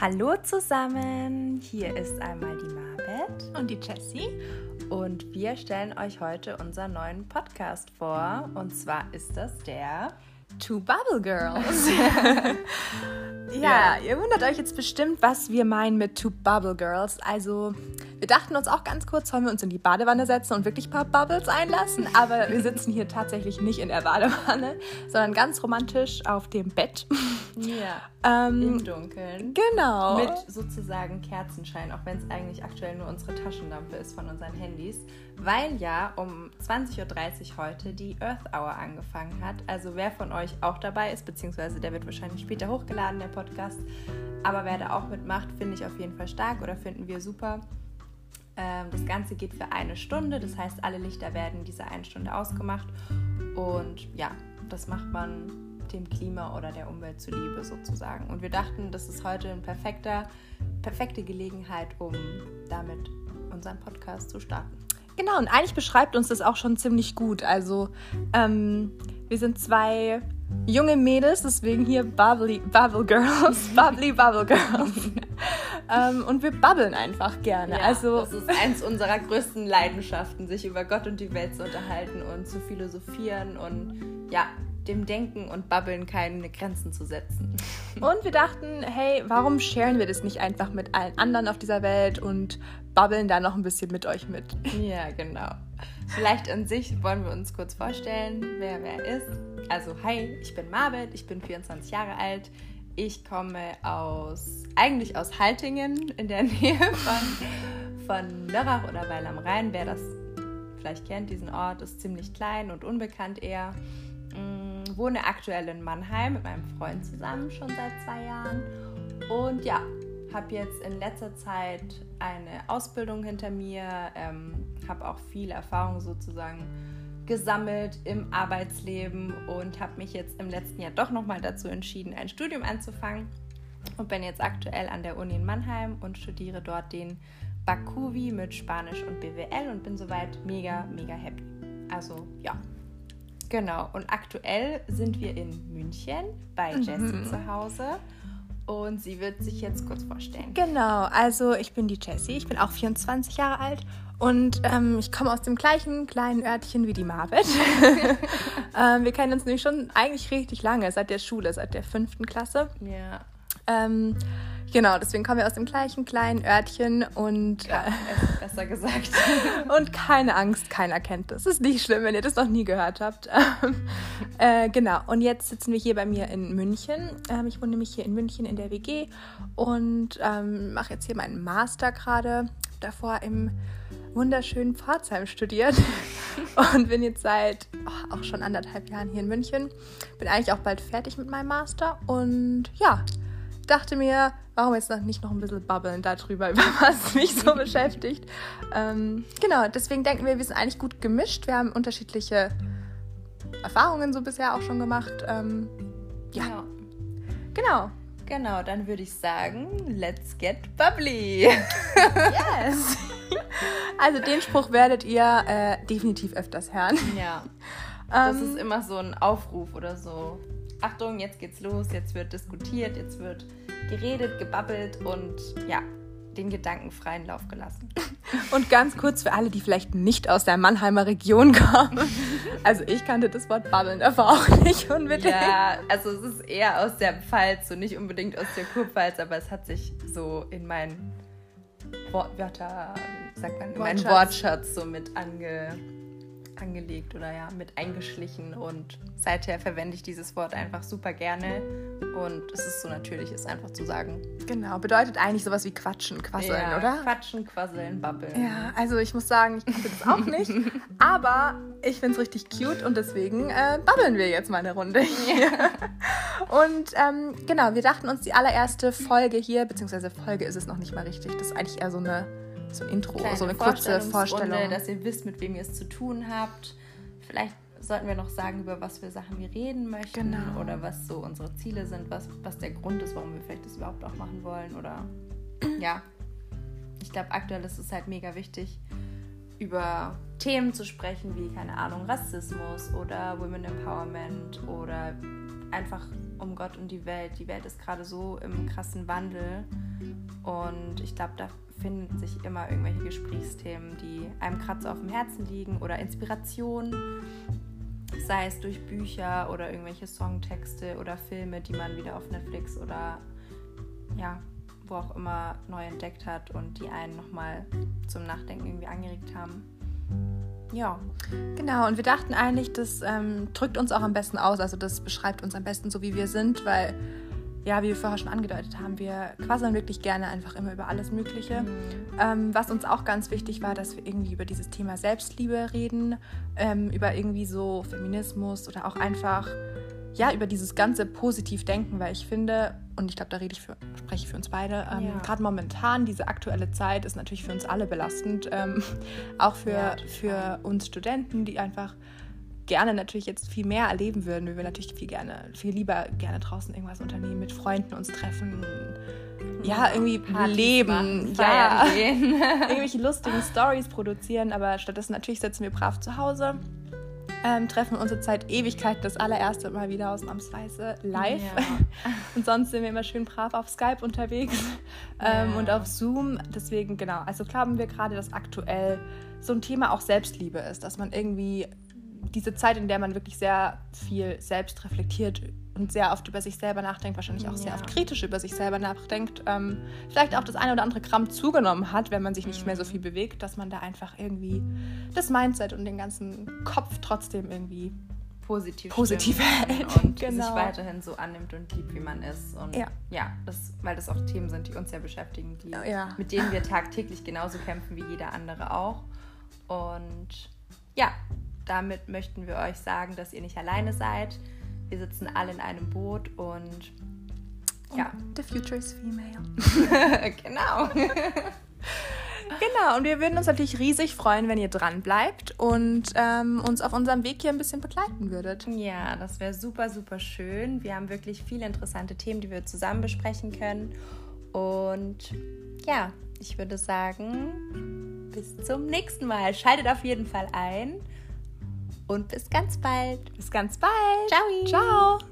Hallo zusammen, hier ist einmal die Marbet. Und die Jessie. Und wir stellen euch heute unseren neuen Podcast vor. Und zwar ist das der Two Bubble Girls. ja, ja, ihr wundert euch jetzt bestimmt, was wir meinen mit Two Bubble Girls. Also wir dachten uns auch ganz kurz, sollen wir uns in die Badewanne setzen und wirklich ein paar Bubbles einlassen. Aber wir sitzen hier tatsächlich nicht in der Badewanne, sondern ganz romantisch auf dem Bett. Ja. ähm, Im Dunkeln. Genau. Mit sozusagen Kerzenschein, auch wenn es eigentlich aktuell nur unsere Taschenlampe ist von unseren Handys. Weil ja um 20.30 Uhr heute die Earth Hour angefangen hat. Also wer von euch auch dabei ist, beziehungsweise der wird wahrscheinlich später hochgeladen, der Podcast. Aber wer da auch mitmacht, finde ich auf jeden Fall stark oder finden wir super. Ähm, das Ganze geht für eine Stunde, das heißt, alle Lichter werden diese eine Stunde ausgemacht. Und ja, das macht man dem Klima oder der Umwelt zuliebe sozusagen. Und wir dachten, das ist heute eine perfekte, Gelegenheit, um damit unseren Podcast zu starten. Genau, und eigentlich beschreibt uns das auch schon ziemlich gut. Also, ähm, wir sind zwei junge Mädels, deswegen hier Bubbly, Bubble Girls, Bubbly Bubble Girls. Ähm, und wir bubbeln einfach gerne. Ja, also, das ist eins unserer größten Leidenschaften, sich über Gott und die Welt zu unterhalten und zu philosophieren und ja, dem Denken und Babbeln keine Grenzen zu setzen. Und wir dachten, hey, warum sharen wir das nicht einfach mit allen anderen auf dieser Welt und babbeln da noch ein bisschen mit euch mit? Ja, genau. Vielleicht an sich wollen wir uns kurz vorstellen, wer wer ist. Also, hi, ich bin Marvet, ich bin 24 Jahre alt. Ich komme aus, eigentlich aus Haltingen in der Nähe von, von Lörrach oder Weil am Rhein. Wer das vielleicht kennt, diesen Ort ist ziemlich klein und unbekannt eher. Mm, wohne aktuell in Mannheim mit meinem Freund zusammen schon seit zwei Jahren. Und ja, habe jetzt in letzter Zeit eine Ausbildung hinter mir, ähm, habe auch viel Erfahrung sozusagen gesammelt im Arbeitsleben und habe mich jetzt im letzten Jahr doch nochmal dazu entschieden, ein Studium anzufangen und bin jetzt aktuell an der Uni in Mannheim und studiere dort den Bakuvi mit Spanisch und BWL und bin soweit mega, mega happy. Also ja, Genau, und aktuell sind wir in München bei Jessie mhm. zu Hause. Und sie wird sich jetzt kurz vorstellen. Genau, also ich bin die Jessie, ich bin auch 24 Jahre alt und ähm, ich komme aus dem gleichen kleinen Örtchen wie die Marvet. ähm, wir kennen uns nämlich schon eigentlich richtig lange, seit der Schule, seit der fünften Klasse. Ja. Ähm, Genau, deswegen kommen wir aus dem gleichen kleinen Örtchen und. Ja, äh, besser gesagt. und keine Angst, keiner kennt das. Ist nicht schlimm, wenn ihr das noch nie gehört habt. äh, genau, und jetzt sitzen wir hier bei mir in München. Ähm, ich wohne nämlich hier in München in der WG und ähm, mache jetzt hier meinen Master gerade. Davor im wunderschönen Pforzheim studiert und bin jetzt seit oh, auch schon anderthalb Jahren hier in München. Bin eigentlich auch bald fertig mit meinem Master und ja, dachte mir, warum jetzt noch nicht noch ein bisschen babbeln darüber, über was mich so beschäftigt. Ähm, genau, deswegen denken wir, wir sind eigentlich gut gemischt. Wir haben unterschiedliche Erfahrungen so bisher auch schon gemacht. Ähm, ja. ja. Genau. Genau, dann würde ich sagen, let's get bubbly. yes. Also den Spruch werdet ihr äh, definitiv öfters hören. Ja. Das ähm, ist immer so ein Aufruf oder so. Achtung, jetzt geht's los, jetzt wird diskutiert, jetzt wird geredet, gebabbelt und ja, den Gedanken freien Lauf gelassen. Und ganz kurz für alle, die vielleicht nicht aus der Mannheimer Region kommen. Also ich kannte das Wort Babbeln aber auch nicht unbedingt. Ja, also es ist eher aus der Pfalz und nicht unbedingt aus der Kurpfalz, aber es hat sich so in meinen Wortwörter, sagt man, in meinen Wortschatz so mit ange angelegt oder ja mit eingeschlichen und seither verwende ich dieses Wort einfach super gerne und es ist so natürlich, es einfach zu sagen. Genau, bedeutet eigentlich sowas wie quatschen, quasseln, ja, oder? Quatschen, quasseln, babbeln. Ja, also ich muss sagen, ich kannte das auch nicht, aber ich finde es richtig cute und deswegen äh, babbeln wir jetzt mal eine Runde hier. Und ähm, genau, wir dachten uns die allererste Folge hier, beziehungsweise Folge ist es noch nicht mal richtig, das ist eigentlich eher so eine so ein Intro, so eine kurze Vorstellung. Dass ihr wisst, mit wem ihr es zu tun habt. Vielleicht sollten wir noch sagen, über was für Sachen wir reden möchten genau. oder was so unsere Ziele sind, was, was der Grund ist, warum wir vielleicht das überhaupt auch machen wollen oder ja. Ich glaube, aktuell ist es halt mega wichtig, über Themen zu sprechen wie, keine Ahnung, Rassismus oder Women Empowerment oder einfach um Gott und die Welt. Die Welt ist gerade so im krassen Wandel und ich glaube, da finden sich immer irgendwelche Gesprächsthemen, die einem gerade so auf dem Herzen liegen oder Inspiration, sei es durch Bücher oder irgendwelche Songtexte oder Filme, die man wieder auf Netflix oder ja, wo auch immer neu entdeckt hat und die einen nochmal zum Nachdenken irgendwie angeregt haben. Ja. Genau, und wir dachten eigentlich, das ähm, drückt uns auch am besten aus, also das beschreibt uns am besten so, wie wir sind, weil, ja, wie wir vorher schon angedeutet haben, wir quasseln wirklich gerne einfach immer über alles Mögliche. Mhm. Ähm, was uns auch ganz wichtig war, dass wir irgendwie über dieses Thema Selbstliebe reden, ähm, über irgendwie so Feminismus oder auch einfach ja, über dieses ganze positiv denken, weil ich finde, und ich glaube, da rede ich für, spreche ich für uns beide, ähm, ja. gerade momentan, diese aktuelle Zeit ist natürlich für uns alle belastend, ähm, auch für, ja, für uns Studenten, die einfach gerne natürlich jetzt viel mehr erleben würden. Wir würden natürlich viel gerne, viel lieber gerne draußen irgendwas unternehmen, mit Freunden uns treffen, ja, irgendwie Partys leben, machen, ja, irgendwelche lustigen Stories produzieren, aber stattdessen natürlich sitzen wir brav zu Hause ähm, treffen unsere Zeit Ewigkeit das allererste Mal wieder ausnahmsweise live. Ja. und sonst sind wir immer schön brav auf Skype unterwegs ähm, ja. und auf Zoom. Deswegen, genau, also glauben wir gerade, dass aktuell so ein Thema auch Selbstliebe ist, dass man irgendwie diese Zeit, in der man wirklich sehr viel selbst reflektiert und sehr oft über sich selber nachdenkt, wahrscheinlich auch ja. sehr oft kritisch über sich selber nachdenkt, ähm, vielleicht auch das eine oder andere Gramm zugenommen hat, wenn man sich nicht mehr so viel bewegt, dass man da einfach irgendwie das Mindset und den ganzen Kopf trotzdem irgendwie positiv, positiv hält und genau. sich weiterhin so annimmt und liebt, wie man ist. Und ja, ja das, weil das auch Themen sind, die uns ja beschäftigen, die, ja. mit denen wir tagtäglich genauso kämpfen wie jeder andere auch. Und ja, damit möchten wir euch sagen, dass ihr nicht alleine seid. Wir sitzen alle in einem Boot und ja. The future is female. genau. genau, und wir würden uns natürlich riesig freuen, wenn ihr dran bleibt und ähm, uns auf unserem Weg hier ein bisschen begleiten würdet. Ja, das wäre super, super schön. Wir haben wirklich viele interessante Themen, die wir zusammen besprechen können. Und ja, ich würde sagen, bis zum nächsten Mal. Schaltet auf jeden Fall ein und bis ganz bald. Bis ganz bald. Ciao. Ciao.